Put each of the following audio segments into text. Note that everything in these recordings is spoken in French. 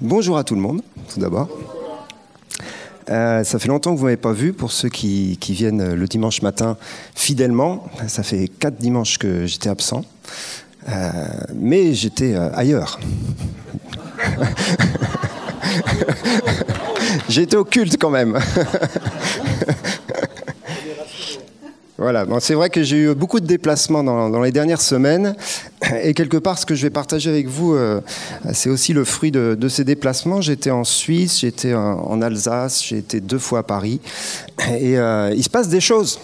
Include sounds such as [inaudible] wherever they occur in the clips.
bonjour à tout le monde, tout d'abord. Euh, ça fait longtemps que vous ne m'avez pas vu, pour ceux qui, viennent le dimanche matin fidèlement. Ça fait quatre dimanches que j'étais absent. Euh, mais j'étais euh, ailleurs. [laughs] j'étais au culte quand même. [laughs] Voilà, c'est vrai que j'ai eu beaucoup de déplacements dans, les dernières semaines, et quelque part, ce que je vais partager avec vous, euh, c'est aussi le fruit de, ces déplacements. J'étais en Suisse, j'étais en, en, Alsace, j'ai été deux fois à Paris, et euh, il se passe des choses,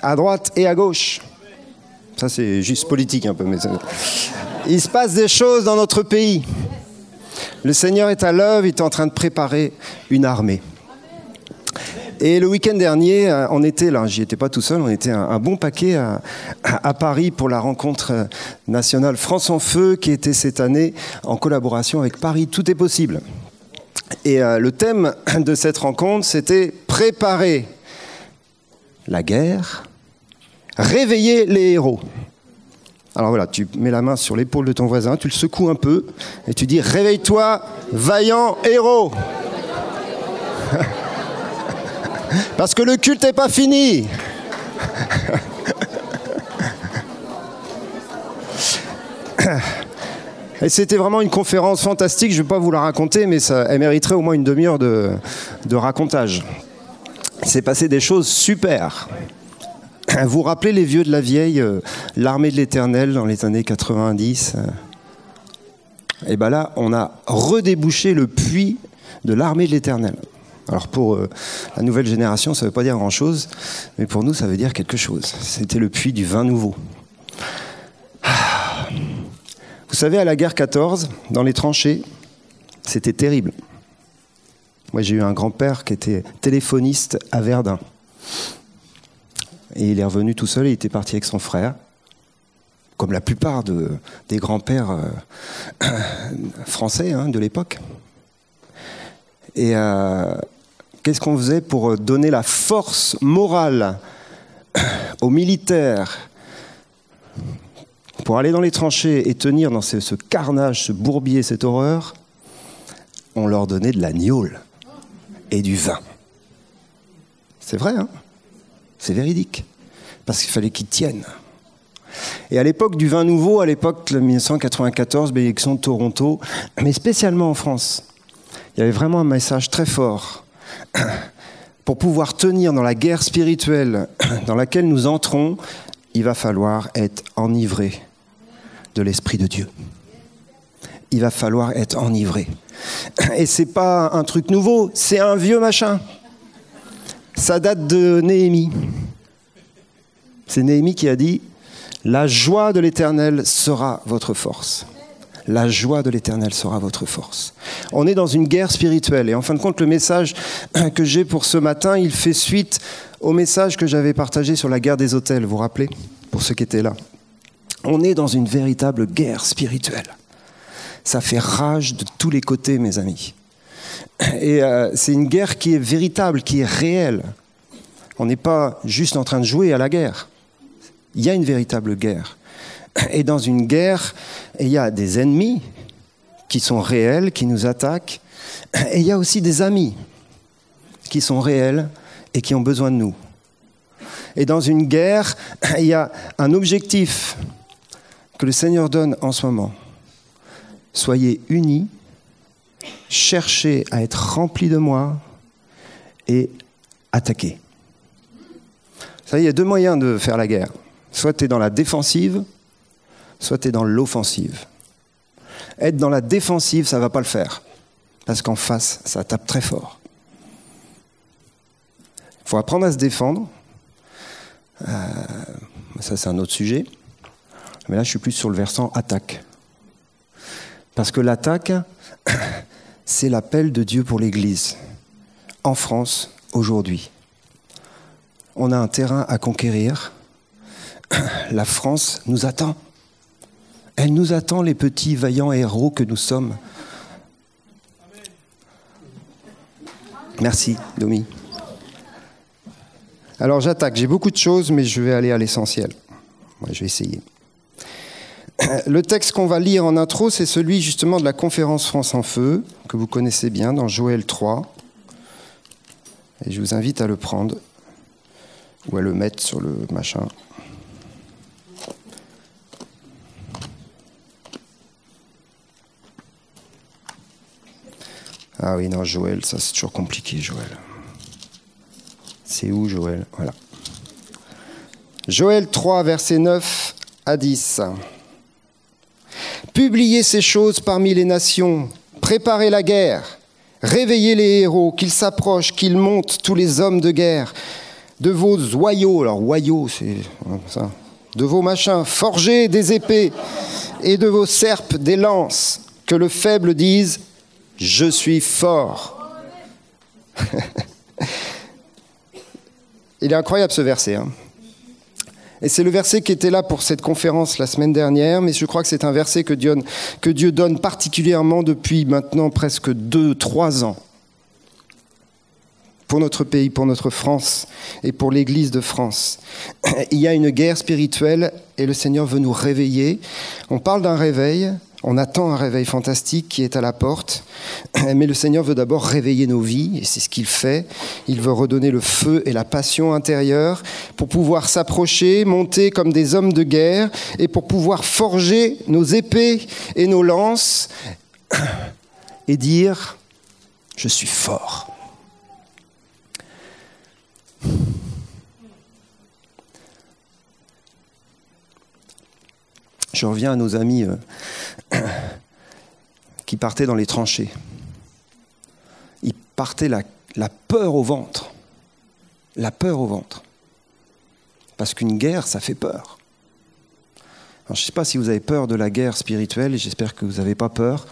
à droite et à gauche. Ça, c'est juste politique un peu, mais il se passe des choses dans notre pays. Le Seigneur est à l'œuvre, il est en train de préparer une armée. Et le week-end dernier, euh, on était là, j'y étais pas tout seul, on était un, bon paquet à, Paris pour la rencontre nationale France en Feu qui était cette année en collaboration avec Paris Tout est possible. Et euh, le thème de cette rencontre, c'était préparer la guerre, réveiller les héros. Alors voilà, tu mets la main sur l'épaule de ton voisin, tu le secoues un peu et tu dis Réveille-toi, vaillant héros Parce que le culte n'est pas fini. Et c'était vraiment une conférence fantastique, je ne vais pas vous la raconter, mais ça, elle mériterait au moins une demi-heure de, racontage. Il s'est passé des choses super. Vous vous rappelez les vieux de la vieille, euh, l'armée de l'éternel dans les années 90 Et bien là, on a redébouché le puits de l'armée de l'éternel. Alors pour euh, la nouvelle génération, ça ne veut pas dire grand-chose, mais pour nous, ça veut dire quelque chose. C'était le puits du vin nouveau. Ah. Vous savez, à la guerre 14, dans les tranchées, c'était terrible. Moi, j'ai eu un grand-père qui était téléphoniste à Verdun. Et il est revenu tout seul, il était parti avec son frère, comme la plupart de, des grands-pères euh, [coughs] français hein, de l'époque. Et euh, qu'est-ce qu'on faisait pour donner la force morale aux militaires pour aller dans les tranchées et tenir dans ce, carnage, ce bourbier, cette horreur? On leur donnait de la gnôle et du vin. C'est vrai, hein? C'est véridique. Parce qu'il fallait qu'ils tiennent. Et à l'époque du vin nouveau, à l'époque de 1994, bénédiction de Toronto, mais spécialement en France, il y avait vraiment un message très fort. [clears throat] Pour pouvoir tenir dans la guerre spirituelle [clears throat] dans laquelle nous entrons, il va falloir être enivré de l'Esprit de Dieu. Il va falloir être enivré. [clears throat] Et c'est pas un truc nouveau, c'est un vieux machin. Ça date de Néhémie. C'est Néhémie qui a dit La joie de l'Éternel sera votre force. La joie de l'Éternel sera votre force. On est dans une guerre spirituelle. Et en fin de compte, le message [clears throat] que j'ai pour ce matin, il fait suite au message que j'avais partagé sur la guerre des hôtels, vous vous rappelez Pour ceux qui étaient là. On est dans une véritable guerre spirituelle. Ça fait rage de tous les côtés, mes amis. Et euh, c'est une guerre qui est véritable, qui est réelle. On n'est pas juste en train de jouer à la guerre. Il y a une véritable guerre. Et dans une guerre, il y a des ennemis qui sont réels, qui nous attaquent, et il y a aussi des amis qui sont réels et qui ont besoin de nous. Et dans une guerre, il y a un objectif que le Seigneur donne en ce moment. Soyez unis, cherchez à être remplis de moi et attaquez. Ça, il y a deux moyens de faire la guerre. Soit tu es dans la défensive, soit tu es dans l'offensive. Être dans la défensive, ça ne va pas le faire. Parce qu'en face, ça tape très fort. Il faut apprendre à se défendre. Euh, ça, c'est un autre sujet. Mais là, je suis plus sur le versant attaque. Parce que l'attaque, [coughs] c'est l'appel de Dieu pour l'Église. En France, aujourd'hui. On a un terrain à conquérir. [coughs] La France nous attend. Elle nous attend, les petits vaillants héros que nous sommes. Merci, Domi. Alors j'attaque. J'ai beaucoup de choses, mais je vais aller à l'essentiel. Je vais essayer. Le texte qu'on va lire en intro, c'est celui justement de la conférence France en Feu, que vous connaissez bien, dans Joël 3. Et je vous invite à le prendre ou à le mettre sur le machin. Ah oui, non, Joël, ça c'est toujours compliqué, Joël. C'est où, Joël? Voilà. Joël 3, verset 9 à 10. Publiez ces choses parmi les nations, préparez la guerre, réveillez les héros, qu'ils s'approchent, qu'ils montent tous les hommes de guerre, de vos oyaux, alors oyaux, c'est ça, de vos machins, forgez des épées, et de vos serpes des lances, que le faible dise, je suis fort. Il est incroyable ce verset. Hein. Et c'est le verset qui était là pour cette conférence la semaine dernière, mais je crois que c'est un verset que Dieu, que Dieu donne particulièrement depuis maintenant presque deux, trois ans pour notre pays, pour notre France et pour l'Église de France. Il y a une guerre spirituelle et le Seigneur veut nous réveiller. On parle d'un réveil, on attend un réveil fantastique qui est à la porte, [clears throat] mais le Seigneur veut d'abord réveiller nos vies, et c'est ce qu'il fait. Il veut redonner le feu et la passion intérieure pour pouvoir s'approcher, monter comme des hommes de guerre, et pour pouvoir forger nos épées et nos lances, [clears throat] et dire, je suis fort. Je reviens à nos amis euh, [coughs] qui partaient dans les tranchées. Ils partaient la, la peur au ventre. La peur au ventre. Parce qu'une guerre, ça fait peur. je ne sais pas si vous avez peur de la guerre spirituelle, j'espère que vous n'avez pas peur.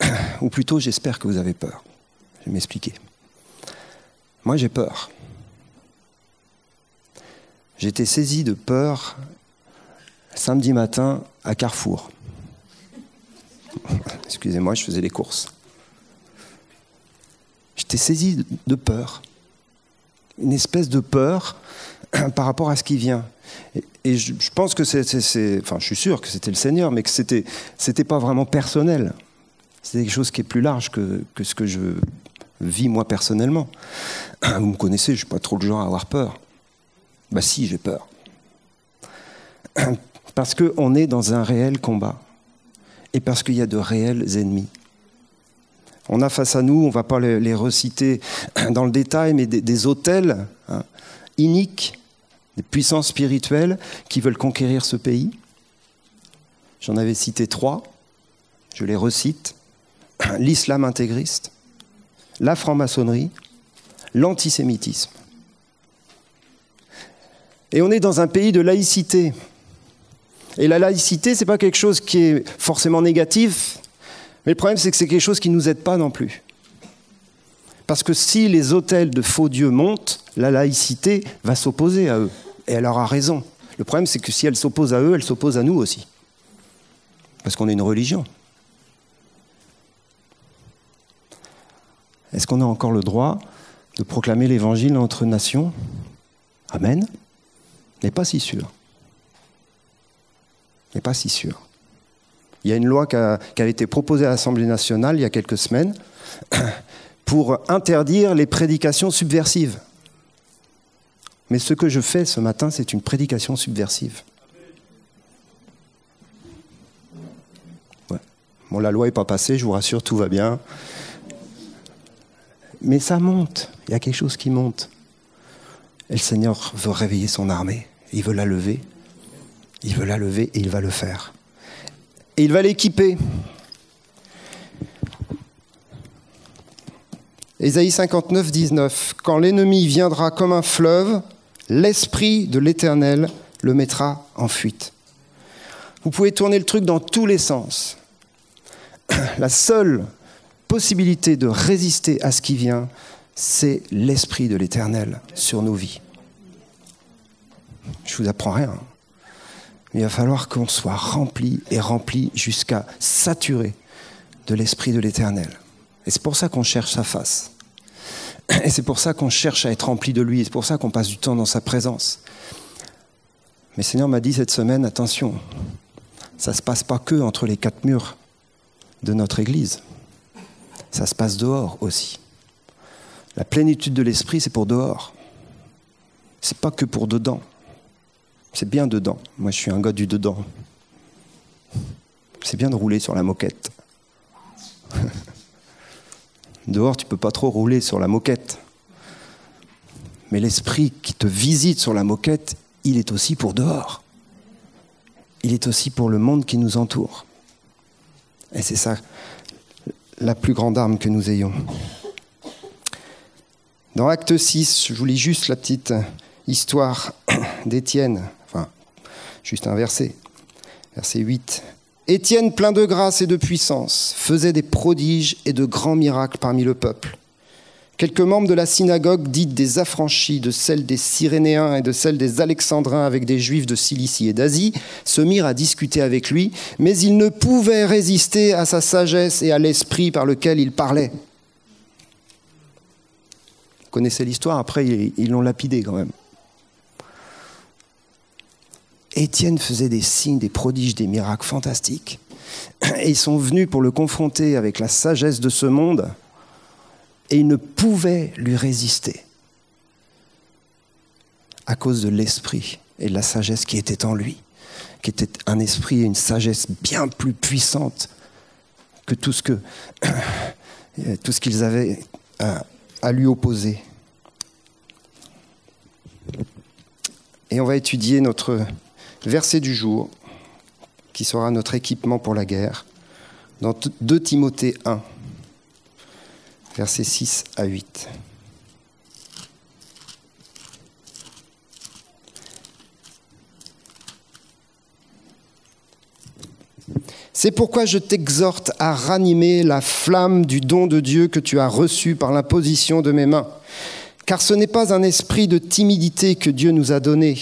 [coughs] Ou plutôt, j'espère que vous avez peur. Je vais m'expliquer. Moi, j'ai peur. J'étais saisi de peur samedi matin à Carrefour. Excusez-moi, je faisais les courses. J'étais saisi de peur. Une espèce de peur [clears throat] par rapport à ce qui vient. Et, je, pense que c'est. Enfin, je suis sûr que c'était le Seigneur, mais que c'était, c'était pas vraiment personnel. C'est quelque chose qui est plus large que, ce que je vis moi personnellement. [clears throat] Vous me connaissez, je suis pas trop le genre à avoir peur. Bah si, j'ai peur. [clears throat] Parce qu'on est dans un réel combat et parce qu'il y a de réels ennemis. On a face à nous, on ne va pas les, reciter dans le détail, mais des, hôtels hein, iniques, des puissances spirituelles qui veulent conquérir ce pays. J'en avais cité trois, je les recite. L'islam intégriste, la franc-maçonnerie, l'antisémitisme. Et on est dans un pays de laïcité. Et la laïcité, ce n'est pas quelque chose qui est forcément négatif, mais le problème, c'est que c'est quelque chose qui ne nous aide pas non plus. Parce que si les hôtels de faux dieux montent, la laïcité va s'opposer à eux. Et elle aura raison. Le problème, c'est que si elle s'oppose à eux, elle s'oppose à nous aussi. Parce qu'on est une religion. Est-ce qu'on a encore le droit de proclamer l'évangile entre nations? Amen N'est pas si sûr n'est pas si sûr. Il y a une loi qui a, été proposée à l'Assemblée nationale il y a quelques semaines [coughs] pour interdire les prédications subversives. Mais ce que je fais ce matin, c'est une prédication subversive. Bon, la loi n'est pas passée, je vous rassure, tout va bien. Mais ça monte, il y a quelque chose qui monte. Et le Seigneur veut réveiller son armée, il veut la lever. Il veut la lever et il va le faire. Et il va l'équiper. Ésaïe 59, 19. Quand l'ennemi viendra comme un fleuve, l'esprit de l'Éternel le mettra en fuite. Vous pouvez tourner le truc dans tous les sens. [clears throat] La seule possibilité de résister à ce qui vient, c'est l'esprit de l'Éternel sur nos vies. Je vous apprends rien il va falloir qu'on soit rempli et rempli jusqu'à saturer de l'Esprit de l'Éternel. Et c'est pour ça qu'on cherche sa face. Et c'est pour ça qu'on cherche à être rempli de lui. Et c'est pour ça qu'on passe du temps dans sa présence. Mais Seigneur m'a dit cette semaine, attention, ça ne se passe pas que entre les quatre murs de notre Église. Ça se passe dehors aussi. La plénitude de l'esprit, c'est pour dehors. C'est pas que pour dedans. C'est bien dedans. Moi, je suis un gars du dedans. C'est bien de rouler sur la moquette. [laughs] Dehors, tu peux pas trop rouler sur la moquette. Mais l'esprit qui te visite sur la moquette, il est aussi pour dehors. Il est aussi pour le monde qui nous entoure. Et c'est ça la plus grande arme que nous ayons. Dans Acte 6, je vous lis juste la petite histoire [coughs] d'Étienne, juste un verset, verset 8. Étienne, plein de grâce et de puissance, faisait des prodiges et de grands miracles parmi le peuple. Quelques membres de la synagogue, dite des affranchis, de celle des Cyrénéens et de celle des Alexandrins avec des Juifs de Cilicie et d'Asie, se mirent à discuter avec lui, mais ils ne pouvaient résister à sa sagesse et à l'esprit par lequel il parlait. Vous connaissez l'histoire, après ils l'ont lapidé quand même. Étienne faisait des signes, des prodiges, des miracles fantastiques. Et ils sont venus pour le confronter avec la sagesse de ce monde et il ne pouvait lui résister à cause de l'esprit et de la sagesse qui était en lui, qui était un esprit et une sagesse bien plus puissante que [coughs] tout ce qu'ils avaient à lui opposer. Et on va étudier notre verset du jour, qui sera notre équipement pour la guerre, dans 2 Timothée 1 versets 6 à 8. C'est pourquoi je t'exhorte à ranimer la flamme du don de Dieu que tu as reçu par l'imposition de mes mains. Car ce n'est pas un esprit de timidité que Dieu nous a donné.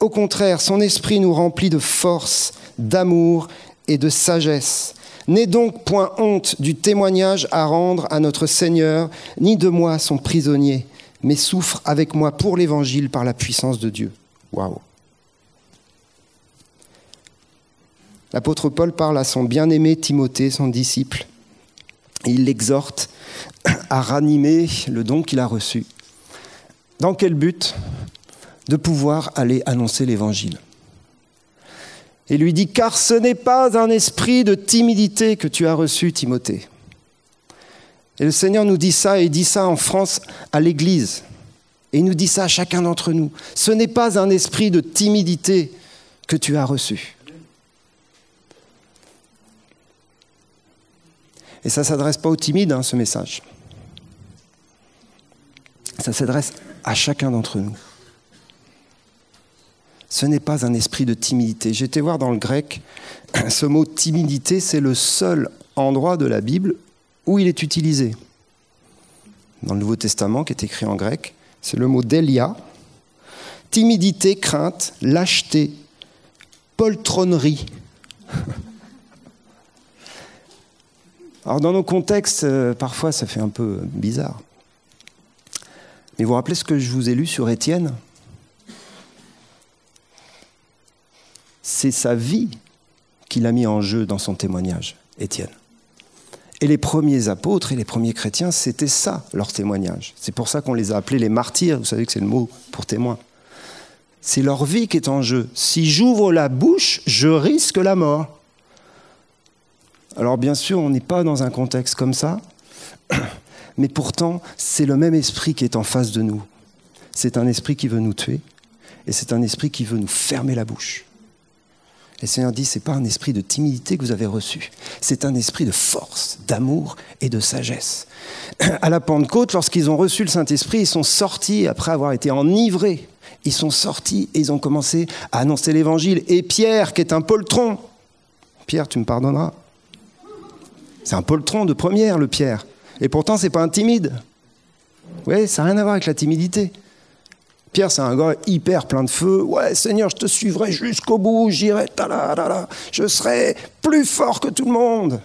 Au contraire, son esprit nous remplit de force, d'amour et de sagesse. N'aie donc point honte du témoignage à rendre à notre Seigneur, ni de moi son prisonnier, mais souffre avec moi pour l'Évangile par la puissance de Dieu. Waouh! L'apôtre Paul parle à son bien-aimé Timothée, son disciple. il l'exhorte à ranimer le don qu'il a reçu. Dans quel but? De pouvoir aller annoncer l'Évangile et lui dit, car ce n'est pas un esprit de timidité que tu as reçu, Timothée. Et le Seigneur nous dit ça, et il dit ça en France à l'Église. Et il nous dit ça à chacun d'entre nous. Ce n'est pas un esprit de timidité que tu as reçu. Et ça ne s'adresse pas aux timides, hein, ce message. Ça s'adresse à chacun d'entre nous ce n'est pas un esprit de timidité. J'ai été voir dans le grec, ce mot timidité, c'est le seul endroit de la Bible où il est utilisé. Dans le Nouveau Testament, qui est écrit en grec, c'est le mot délia. Timidité, crainte, lâcheté, poltronnerie. Alors dans nos contextes, euh, parfois ça fait un peu bizarre. Mais vous vous rappelez ce que je vous ai lu sur Étienne? C'est sa vie qu'il a mis en jeu dans son témoignage, Étienne. Et les premiers apôtres et les premiers chrétiens, c'était ça, leur témoignage. C'est pour ça qu'on les a appelés les martyrs, vous savez que c'est le mot pour témoin. C'est leur vie qui est en jeu. Si j'ouvre la bouche, je risque la mort. Alors bien sûr, on n'est pas dans un contexte comme ça, [clears throat] mais pourtant, c'est le même esprit qui est en face de nous. C'est un esprit qui veut nous tuer, et c'est un esprit qui veut nous fermer la bouche. Et le Seigneur dit, ce n'est pas un esprit de timidité que vous avez reçu, c'est un esprit de force, d'amour et de sagesse. [clears throat] À la Pentecôte, lorsqu'ils ont reçu le Saint-Esprit, ils sont sortis, après avoir été enivrés, ils sont sortis et ils ont commencé à annoncer l'Évangile. Et Pierre, qui est un poltron, Pierre, tu me pardonneras, c'est un poltron de première, le Pierre. Et pourtant, ce n'est pas un timide. Oui, ça n'a rien à voir avec la timidité. Pierre, c'est un gars hyper plein de feu. Ouais, Seigneur, je te suivrai jusqu'au bout, j'irai, je serai plus fort que tout le monde.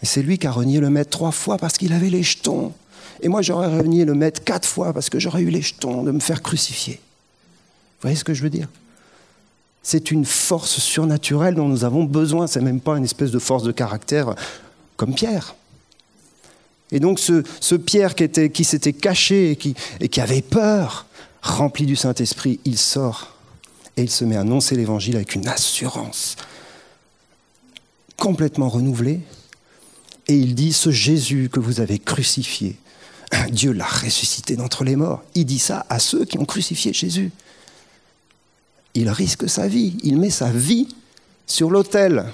Et c'est lui qui a renié le maître trois fois parce qu'il avait les jetons. Et moi, j'aurais renié le maître quatre fois parce que j'aurais eu les jetons de me faire crucifier. Vous voyez ce que je veux dire? C'est une force surnaturelle dont nous avons besoin. C'est même pas une espèce de force de caractère comme Pierre. Et donc ce, Pierre qui, était, qui s'était caché et qui, et qui avait peur, rempli du Saint-Esprit, il sort et il se met à annoncer l'Évangile avec une assurance complètement renouvelée. Et il dit, ce Jésus que vous avez crucifié, [clears throat] Dieu l'a ressuscité d'entre les morts. Il dit ça à ceux qui ont crucifié Jésus. Il risque sa vie, il met sa vie sur l'autel.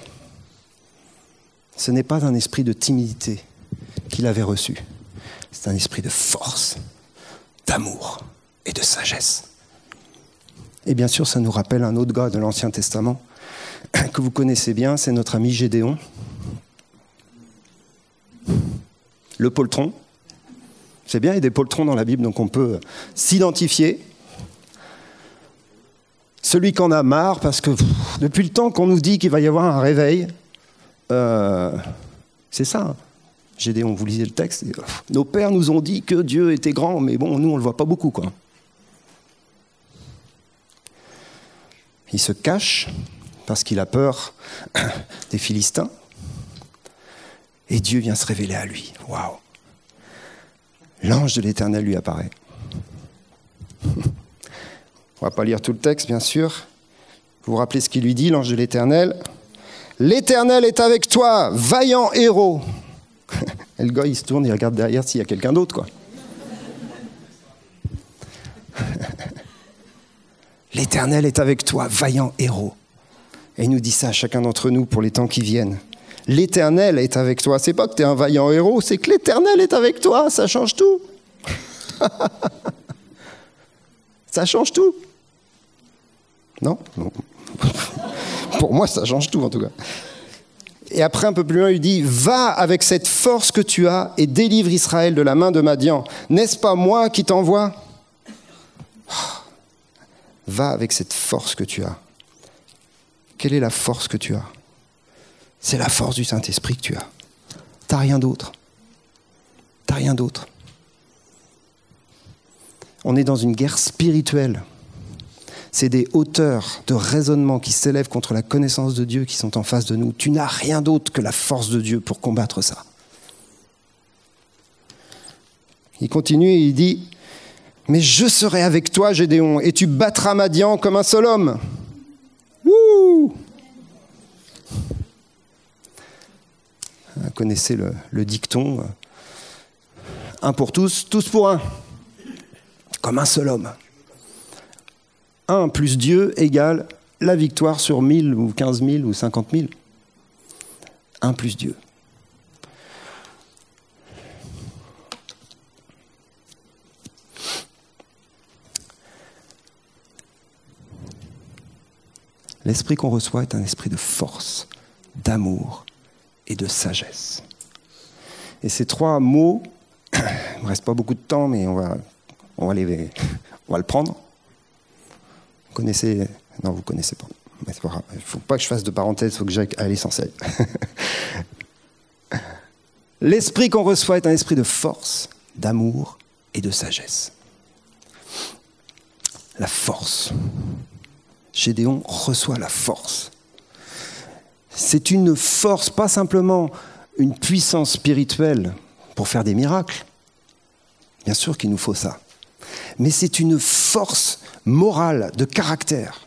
Ce n'est pas un esprit de timidité qu'il avait reçu, c'est un esprit de force, d'amour et de sagesse. Et bien sûr, ça nous rappelle un autre gars de l'Ancien Testament [coughs] que vous connaissez bien, c'est notre ami Gédéon, le poltron. C'est bien, il y a des poltrons dans la Bible, donc on peut s'identifier. Celui qu'on a marre, parce que depuis le temps qu'on nous dit qu'il va y avoir un réveil, euh, c'est ça. Hein. Gédéon, vous lisez le texte. nos pères nous ont dit que Dieu était grand, mais bon, nous, on ne le voit pas beaucoup. Quoi. Il se cache parce qu'il a peur [clears throat] des Philistins. Et Dieu vient se révéler à lui. Waouh L'ange de l'Éternel lui apparaît. [laughs] On va pas lire tout le texte, bien sûr. Vous vous rappelez ce qu'il lui dit, l'ange de l'Éternel? L'Éternel est avec toi, vaillant héros. [laughs] Et le se tourne, il regarde derrière s'il y a quelqu'un d'autre, quoi. [laughs] L'Éternel est avec toi, vaillant héros. Et il nous dit ça à chacun d'entre nous pour les temps qui viennent. L'Éternel est avec toi. C'est pas que tu es un vaillant héros, c'est que l'Éternel est avec toi. Ça change tout. [laughs] ça change tout. Non, non. [laughs] Pour moi, ça change tout en tout cas. Et après, un peu plus loin, il dit Va avec cette force que tu as et délivre Israël de la main de Madian. N'est-ce pas moi qui t'envoie? Va avec cette force que tu as. Quelle est la force que tu as? C'est la force du Saint-Esprit que tu as. T'as rien d'autre. T'as rien d'autre. On est dans une guerre spirituelle. C'est des hauteurs de raisonnement qui s'élèvent contre la connaissance de Dieu qui sont en face de nous. Tu n'as rien d'autre que la force de Dieu pour combattre ça. Il continue et il dit mais je serai avec toi, Gédéon, et tu battras Madian comme un seul homme. Wouh Vous connaissez le, dicton un pour tous, tous pour un. Comme un seul homme. Un plus Dieu égale la victoire sur mille ou quinze mille ou cinquante mille. Un plus Dieu. L'esprit qu'on reçoit est un esprit de force, d'amour et de sagesse. Et ces trois mots, [coughs] il ne me reste pas beaucoup de temps, mais on va, on [laughs] le prendre. Vous connaissez Non, vous ne connaissez pas. Il ne faut pas que je fasse de parenthèse, il faut que j'aille à l'essentiel. [laughs] L'esprit qu'on reçoit est un esprit de force, d'amour et de sagesse. La force. Gédéon reçoit la force. C'est une force, pas simplement une puissance spirituelle pour faire des miracles. Bien sûr qu'il nous faut ça. Mais c'est une force morale, de caractère,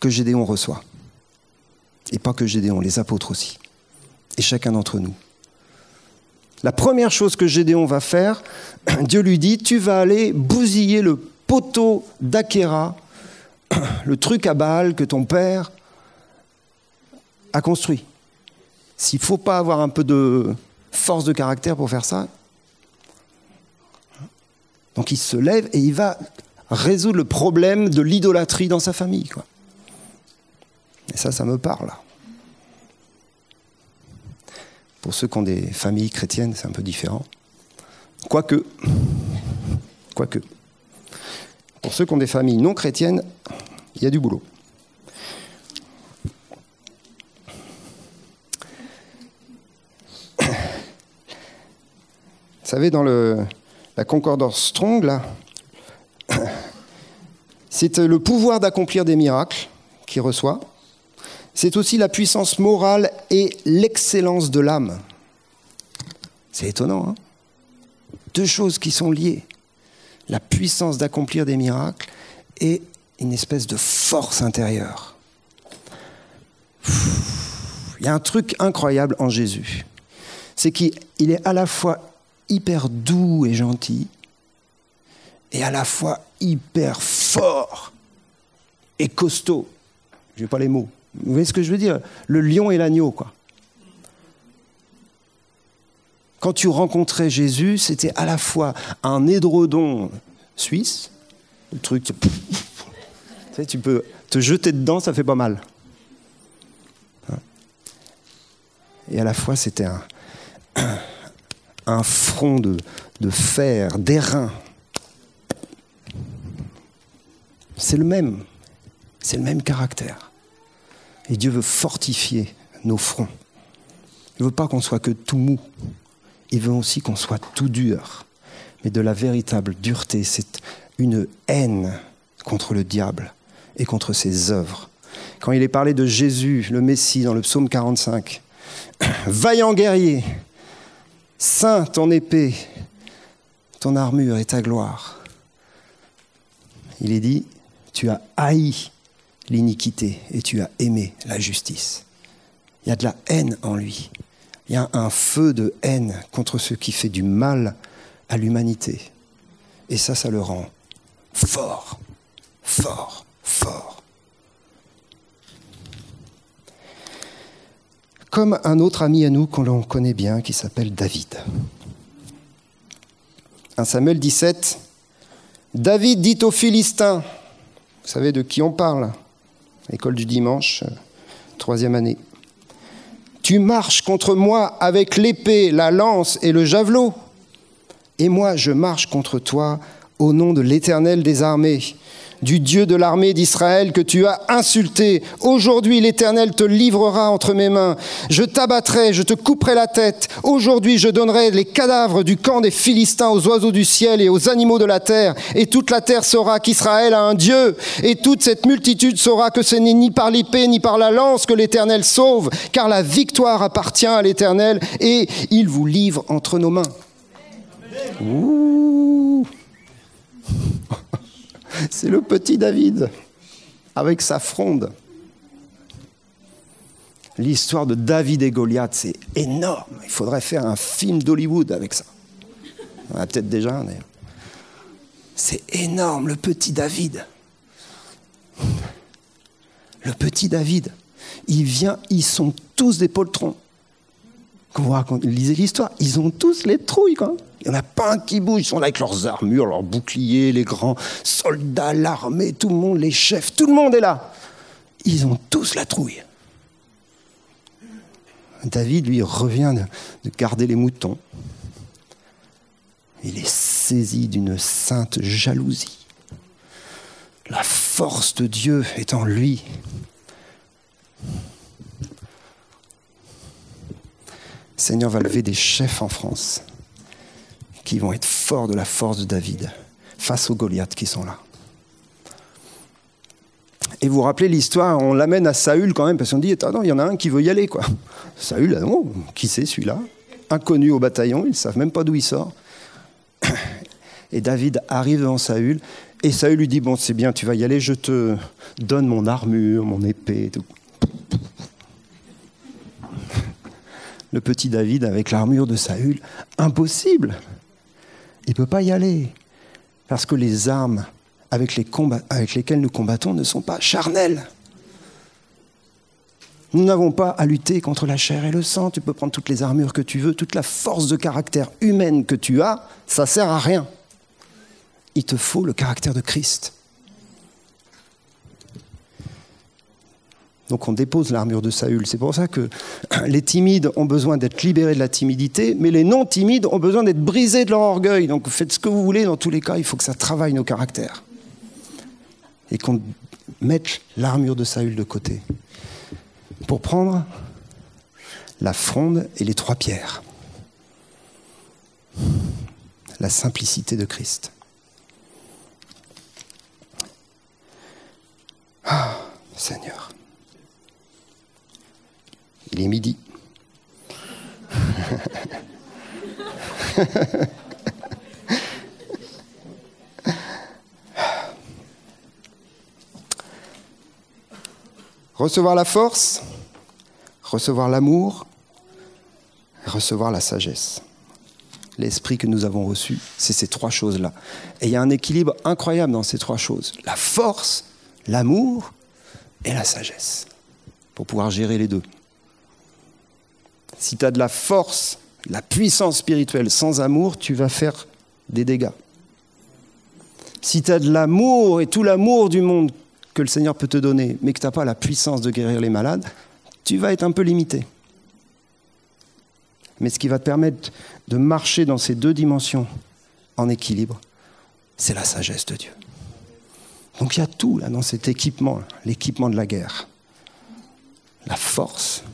que Gédéon reçoit. Et pas que Gédéon, les apôtres aussi. Et chacun d'entre nous. La première chose que Gédéon va faire, [clears throat] Dieu lui dit, tu vas aller bousiller le poteau d'Akera, [clears throat] le truc à balle que ton père a construit. S'il ne faut pas avoir un peu de force de caractère pour faire ça, donc il se lève et il va résoudre le problème de l'idolâtrie dans sa famille. Et ça, ça me parle. Pour ceux qui ont des familles chrétiennes, c'est un peu différent. Quoique, [clears throat] quoique. Pour ceux qui ont des familles non chrétiennes, il y a du boulot. Vous savez, dans le, la concordance Strong, là, C'est le pouvoir d'accomplir des miracles qu'il reçoit. C'est aussi la puissance morale et l'excellence de l'âme. C'est étonnant, hein Deux choses qui sont liées. La puissance d'accomplir des miracles et une espèce de force intérieure. Il y a un truc incroyable en Jésus. C'est qu'il est à la fois hyper doux et gentil, et à la fois hyper fort et costaud. Je n'ai pas les mots. Vous voyez ce que je veux dire? Le lion et l'agneau, quoi. Quand tu rencontrais Jésus, c'était à la fois un édredon suisse, le truc, tu sais, tu peux te jeter dedans, ça fait pas mal. Et à la fois, c'était un, [coughs] un front de, de fer, d'airain. C'est le même. C'est le même caractère. Et Dieu veut fortifier nos fronts. Il ne veut pas qu'on soit que tout mou. Il veut aussi qu'on soit tout dur. Mais de la véritable dureté, c'est une haine contre le diable et contre ses œuvres. Quand il est parlé de Jésus, le Messie, dans le psaume 45, Vaillant guerrier, saint ton épée, ton armure et ta gloire. Il est dit, tu as haï l'iniquité et tu as aimé la justice. Il y a de la haine en lui. Il y a un feu de haine contre ce qui fait du mal à l'humanité. Et ça, ça le rend fort, fort, fort. Comme un autre ami à nous qu'on connaît bien qui s'appelle David. 1 Samuel 17, David dit aux Philistins, vous savez de qui on parle École du dimanche, euh, troisième année. Tu marches contre moi avec l'épée, la lance et le javelot, et moi je marche contre toi au nom de l'Éternel des armées du Dieu de l'armée d'Israël que tu as insulté. Aujourd'hui, l'Éternel te livrera entre mes mains. Je t'abattrai, je te couperai la tête. Aujourd'hui, je donnerai les cadavres du camp des Philistins aux oiseaux du ciel et aux animaux de la terre. Et toute la terre saura qu'Israël a un Dieu. Et toute cette multitude saura que ce n'est ni par l'épée ni par la lance que l'Éternel sauve, car la victoire appartient à l'Éternel et il vous livre entre nos mains. Ouh. [laughs] C'est le petit David avec sa fronde. L'histoire de David et Goliath, c'est énorme. Il faudrait faire un film d'Hollywood avec ça. On a peut-être déjà un d'ailleurs. C'est énorme, le petit David. Le petit David. Il vient, ils sont tous des poltrons. Quand vous racontez, lisez l'histoire, ils ont tous les trouilles, quoi. Il n'y en a pas un qui bouge. Ils sont là avec leurs armures, leurs boucliers, les grands soldats, l'armée, tout le monde, les chefs, tout le monde est là. Ils ont tous la trouille. David, lui, revient de, garder les moutons. Il est saisi d'une sainte jalousie. La force de Dieu est en lui. Seigneur va lever des chefs en France qui vont être forts de la force de David face aux Goliaths qui sont là. Et vous vous rappelez l'histoire, on l'amène à Saül quand même, parce qu'on dit, attends, il y en a un qui veut y aller, quoi. [laughs] Saül, oh, qui c'est celui-là? Inconnu au bataillon, ils ne savent même pas d'où il sort. [coughs] Et David arrive devant Saül, et Saül lui dit, bon, c'est bien, tu vas y aller, je te donne mon armure, mon épée. Le petit David avec l'armure de Saül, impossible il ne peut pas y aller. Parce que les armes avec, lesquelles nous combattons ne sont pas charnelles. Nous n'avons pas à lutter contre la chair et le sang. Tu peux prendre toutes les armures que tu veux, toute la force de caractère humaine que tu as, ça sert à rien. Il te faut le caractère de Christ. Donc on dépose l'armure de Saül. C'est pour ça que [clears throat] les timides ont besoin d'être libérés de la timidité, mais les non timides ont besoin d'être brisés de leur orgueil. Donc faites ce que vous voulez, dans tous les cas, il faut que ça travaille nos caractères. Et qu'on mette l'armure de Saül de côté. Pour prendre la fronde et les trois pierres. La simplicité de Christ. Il est midi. recevoir la force, recevoir l'amour, recevoir la sagesse. L'esprit que nous avons reçu, c'est ces trois choses-là. Et il y a un équilibre incroyable dans ces trois choses. La force, l'amour et la sagesse. Pour pouvoir gérer les deux. Si tu as de la force, la puissance spirituelle sans amour, tu vas faire des dégâts. Si tu as de l'amour et tout l'amour du monde que le Seigneur peut te donner, mais que tu n'as pas la puissance de guérir les malades, tu vas être un peu limité. Mais ce qui va te permettre de marcher dans ces deux dimensions en équilibre, c'est la sagesse de Dieu. Donc il y a tout là dans cet équipement, l'équipement de la guerre. La force,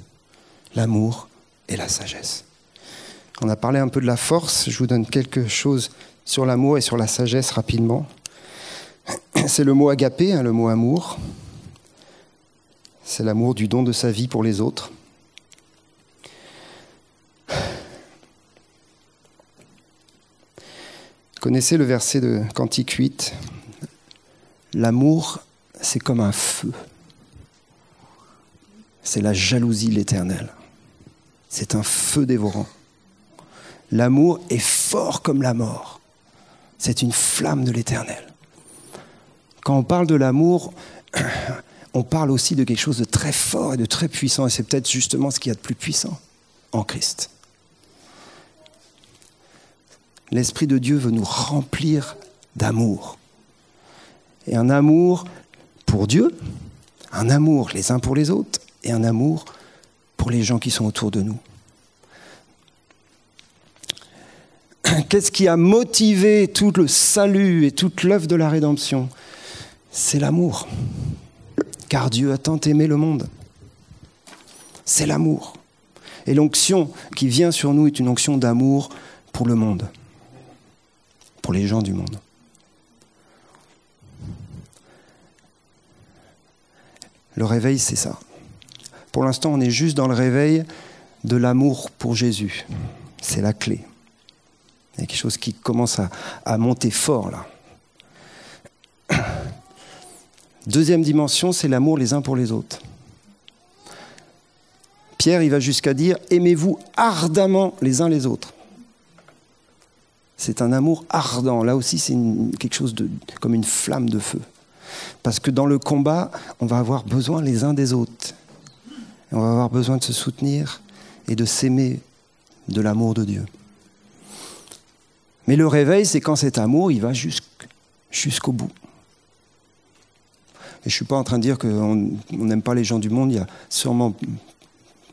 l'amour et la sagesse. On a parlé un peu de la force, je vous donne quelque chose sur l'amour et sur la sagesse rapidement. [clears throat] C'est le mot agapé, hein, le mot amour. C'est l'amour du don de sa vie pour les autres. Connaissez le verset de Cantique 8 L'amour, c'est comme un feu. C'est la jalousie de l'éternel. C'est un feu dévorant. L'amour est fort comme la mort. C'est une flamme de l'éternel. Quand on parle de l'amour, [clears throat] on parle aussi de quelque chose de très fort et de très puissant. Et c'est peut-être justement ce qu'il y a de plus puissant en Christ. L'Esprit de Dieu veut nous remplir d'amour. Et un amour pour Dieu, un amour les uns pour les autres, et un amour pour les gens qui sont autour de nous. [clears throat] Qu'est-ce qui a motivé tout le salut et toute l'œuvre de la rédemption? C'est l'amour. Car Dieu a tant aimé le monde. C'est l'amour. Et l'onction qui vient sur nous est une onction d'amour pour le monde pour les gens du monde. Le réveil, c'est ça. Pour l'instant, on est juste dans le réveil de l'amour pour Jésus. C'est la clé. Il y a quelque chose qui commence à, monter fort là. [clears throat] Deuxième dimension, c'est l'amour les uns pour les autres. Pierre, il va jusqu'à dire, aimez-vous ardemment les uns les autres. C'est un amour ardent. Là aussi, c'est quelque chose de, comme une flamme de feu. Parce que dans le combat, on va avoir besoin les uns des autres. On va avoir besoin de se soutenir et de s'aimer de l'amour de Dieu. Mais le réveil, c'est quand cet amour, il va jusqu'au bout. Et je ne suis pas en train de dire qu'on n'aime pas les gens du monde. Il y a sûrement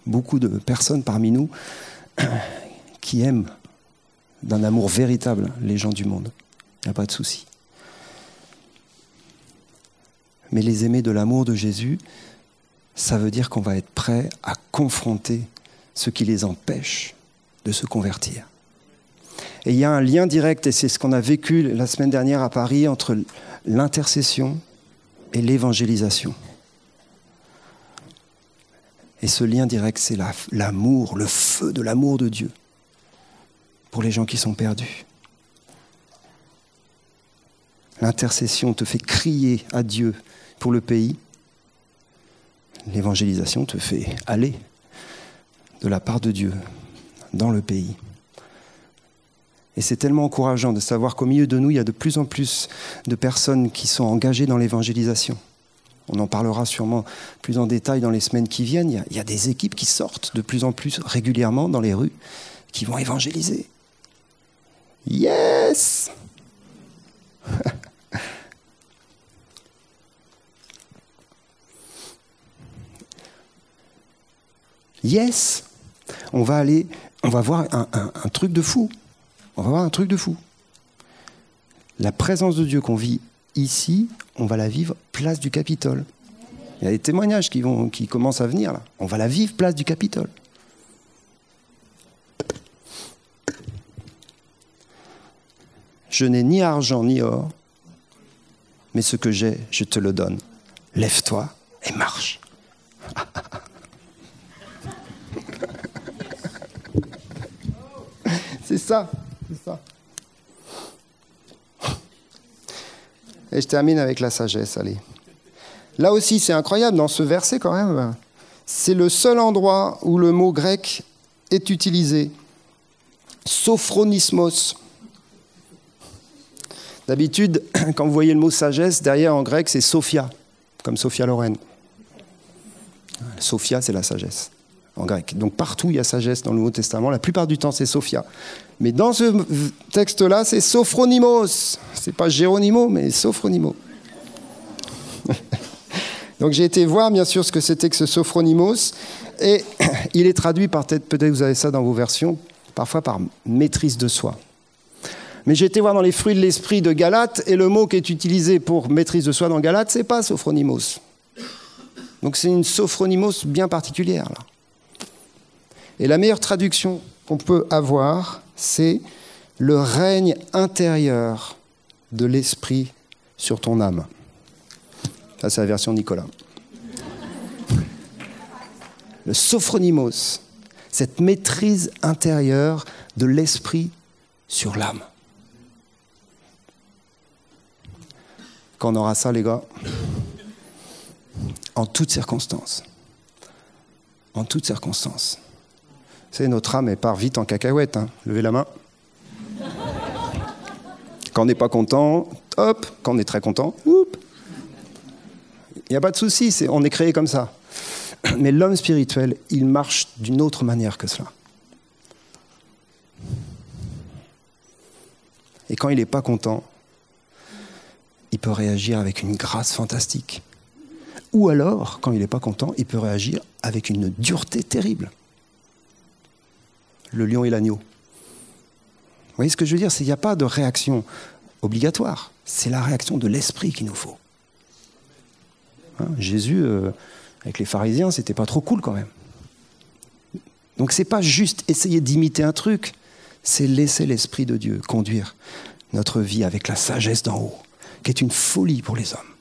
beaucoup de personnes parmi nous [coughs] qui aiment d'un amour véritable les gens du monde. Il n'y a pas de souci. Mais les aimer de l'amour de Jésus, ça veut dire qu'on va être prêt à confronter ce qui les empêche de se convertir. Et il y a un lien direct, et c'est ce qu'on a vécu la semaine dernière à Paris, entre l'intercession et l'évangélisation. Et ce lien direct, c'est l'amour, le feu de l'amour de Dieu pour les gens qui sont perdus. L'intercession te fait crier à Dieu pour le pays. L'évangélisation te fait aller de la part de Dieu dans le pays. Et c'est tellement encourageant de savoir qu'au milieu de nous, il y a de plus en plus de personnes qui sont engagées dans l'évangélisation. On en parlera sûrement plus en détail dans les semaines qui viennent. Il y, a, des équipes qui sortent de plus en plus régulièrement dans les rues, qui vont évangéliser. Yes [laughs] Yes On va aller, on va voir un, truc de fou. On va voir un truc de fou. La présence de Dieu qu'on vit ici, on va la vivre place du Capitole. Il y a des témoignages qui, vont, qui commencent à venir là. On va la vivre place du Capitole. Je n'ai ni argent ni or, mais ce que j'ai, je te le donne. Lève-toi et marche. C'est Et je termine avec la sagesse, allez. Là aussi, c'est incroyable dans ce verset quand même. C'est le seul endroit où le mot grec est utilisé. Sophronismos. D'habitude, [clears throat] quand vous voyez le mot sagesse, derrière en grec, c'est Sophia, comme Sophia Lorraine. Sophia, c'est la sagesse en grec. Donc partout, il y a sagesse dans le Nouveau Testament. La plupart du temps, c'est Sophia. Mais dans ce texte-là, c'est Sophronimos. C'est pas Géronimo, mais Sophronimo. [laughs] Donc j'ai été voir, bien sûr, ce que c'était que ce Sophronimos. Et [clears throat] il est traduit par, peut-être vous avez ça dans vos versions, parfois par maîtrise de soi. Mais j'ai été voir dans les fruits de l'esprit de Galate, et le mot qui est utilisé pour maîtrise de soi dans Galate, c'est pas sophronimos. Donc c'est une sophronimos bien particulière là. Et la meilleure traduction qu'on peut avoir, c'est le règne intérieur de l'esprit sur ton âme. Ça, c'est la version Nicolas. Le sophronimos, cette maîtrise intérieure de l'esprit sur l'âme. Quand on aura ça, les gars, en toutes circonstances, en toutes circonstances, notre âme, part vite en cacahuète. Hein. Levez la main. Quand on n'est pas content, hop. Quand on est très content, Il n'y a pas de souci, on est créé comme ça. Mais l'homme spirituel, il marche d'une autre manière que cela. Et quand il n'est pas content, il peut réagir avec une grâce fantastique. Ou alors, quand il n'est pas content, il peut réagir avec une dureté terrible le lion et l'agneau. Vous voyez ce que je veux dire? Il n'y a pas de réaction obligatoire. C'est la réaction de l'esprit qu'il nous faut. Hein, Jésus, euh, avec les pharisiens, c'était pas trop cool quand même. Donc c'est pas juste essayer d'imiter un truc, c'est laisser l'esprit de Dieu conduire notre vie avec la sagesse d'en haut, qui est une folie pour les hommes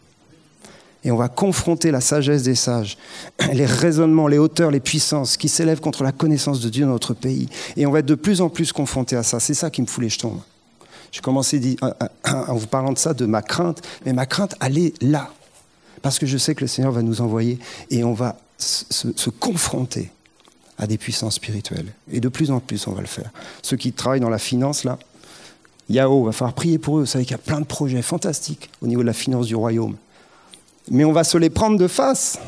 et on va confronter la sagesse des sages, [clears throat] les raisonnements, les hauteurs, les puissances qui s'élèvent contre la connaissance de Dieu dans notre pays. Et on va être de plus en plus confronté à ça. C'est ça qui me fout les jetons. J'ai commencé en vous parlant de ça, de ma crainte, mais ma crainte, elle est là. Parce que je sais que le Seigneur va nous envoyer et on va se, confronter à des puissances spirituelles. Et de plus en plus, on va le faire. Ceux qui travaillent dans la finance, là, Yahoo, va falloir prier pour eux. Vous savez qu'il y a plein de projets fantastiques au niveau de la finance du royaume mais on va se les prendre de face.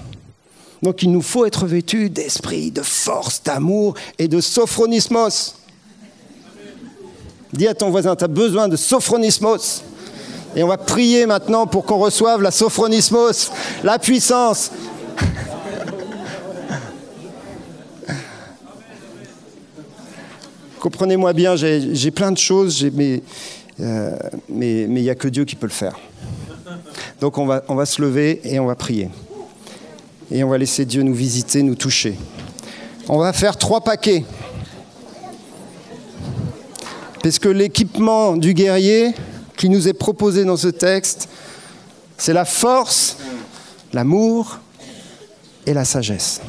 Donc il nous faut être vêtus d'esprit, de force, d'amour et de sophronismos. Dis à ton voisin, tu as besoin de sophronismos. Et on va prier maintenant pour qu'on reçoive la sophronismos, la puissance. [laughs] Comprenez-moi bien, j'ai plein de choses, mais euh, il n'y a que Dieu qui peut le faire. Donc on va, se lever et on va prier. Et on va laisser Dieu nous visiter, nous toucher. On va faire trois paquets. Parce que l'équipement du guerrier qui nous est proposé dans ce texte, c'est la force, l'amour et la sagesse.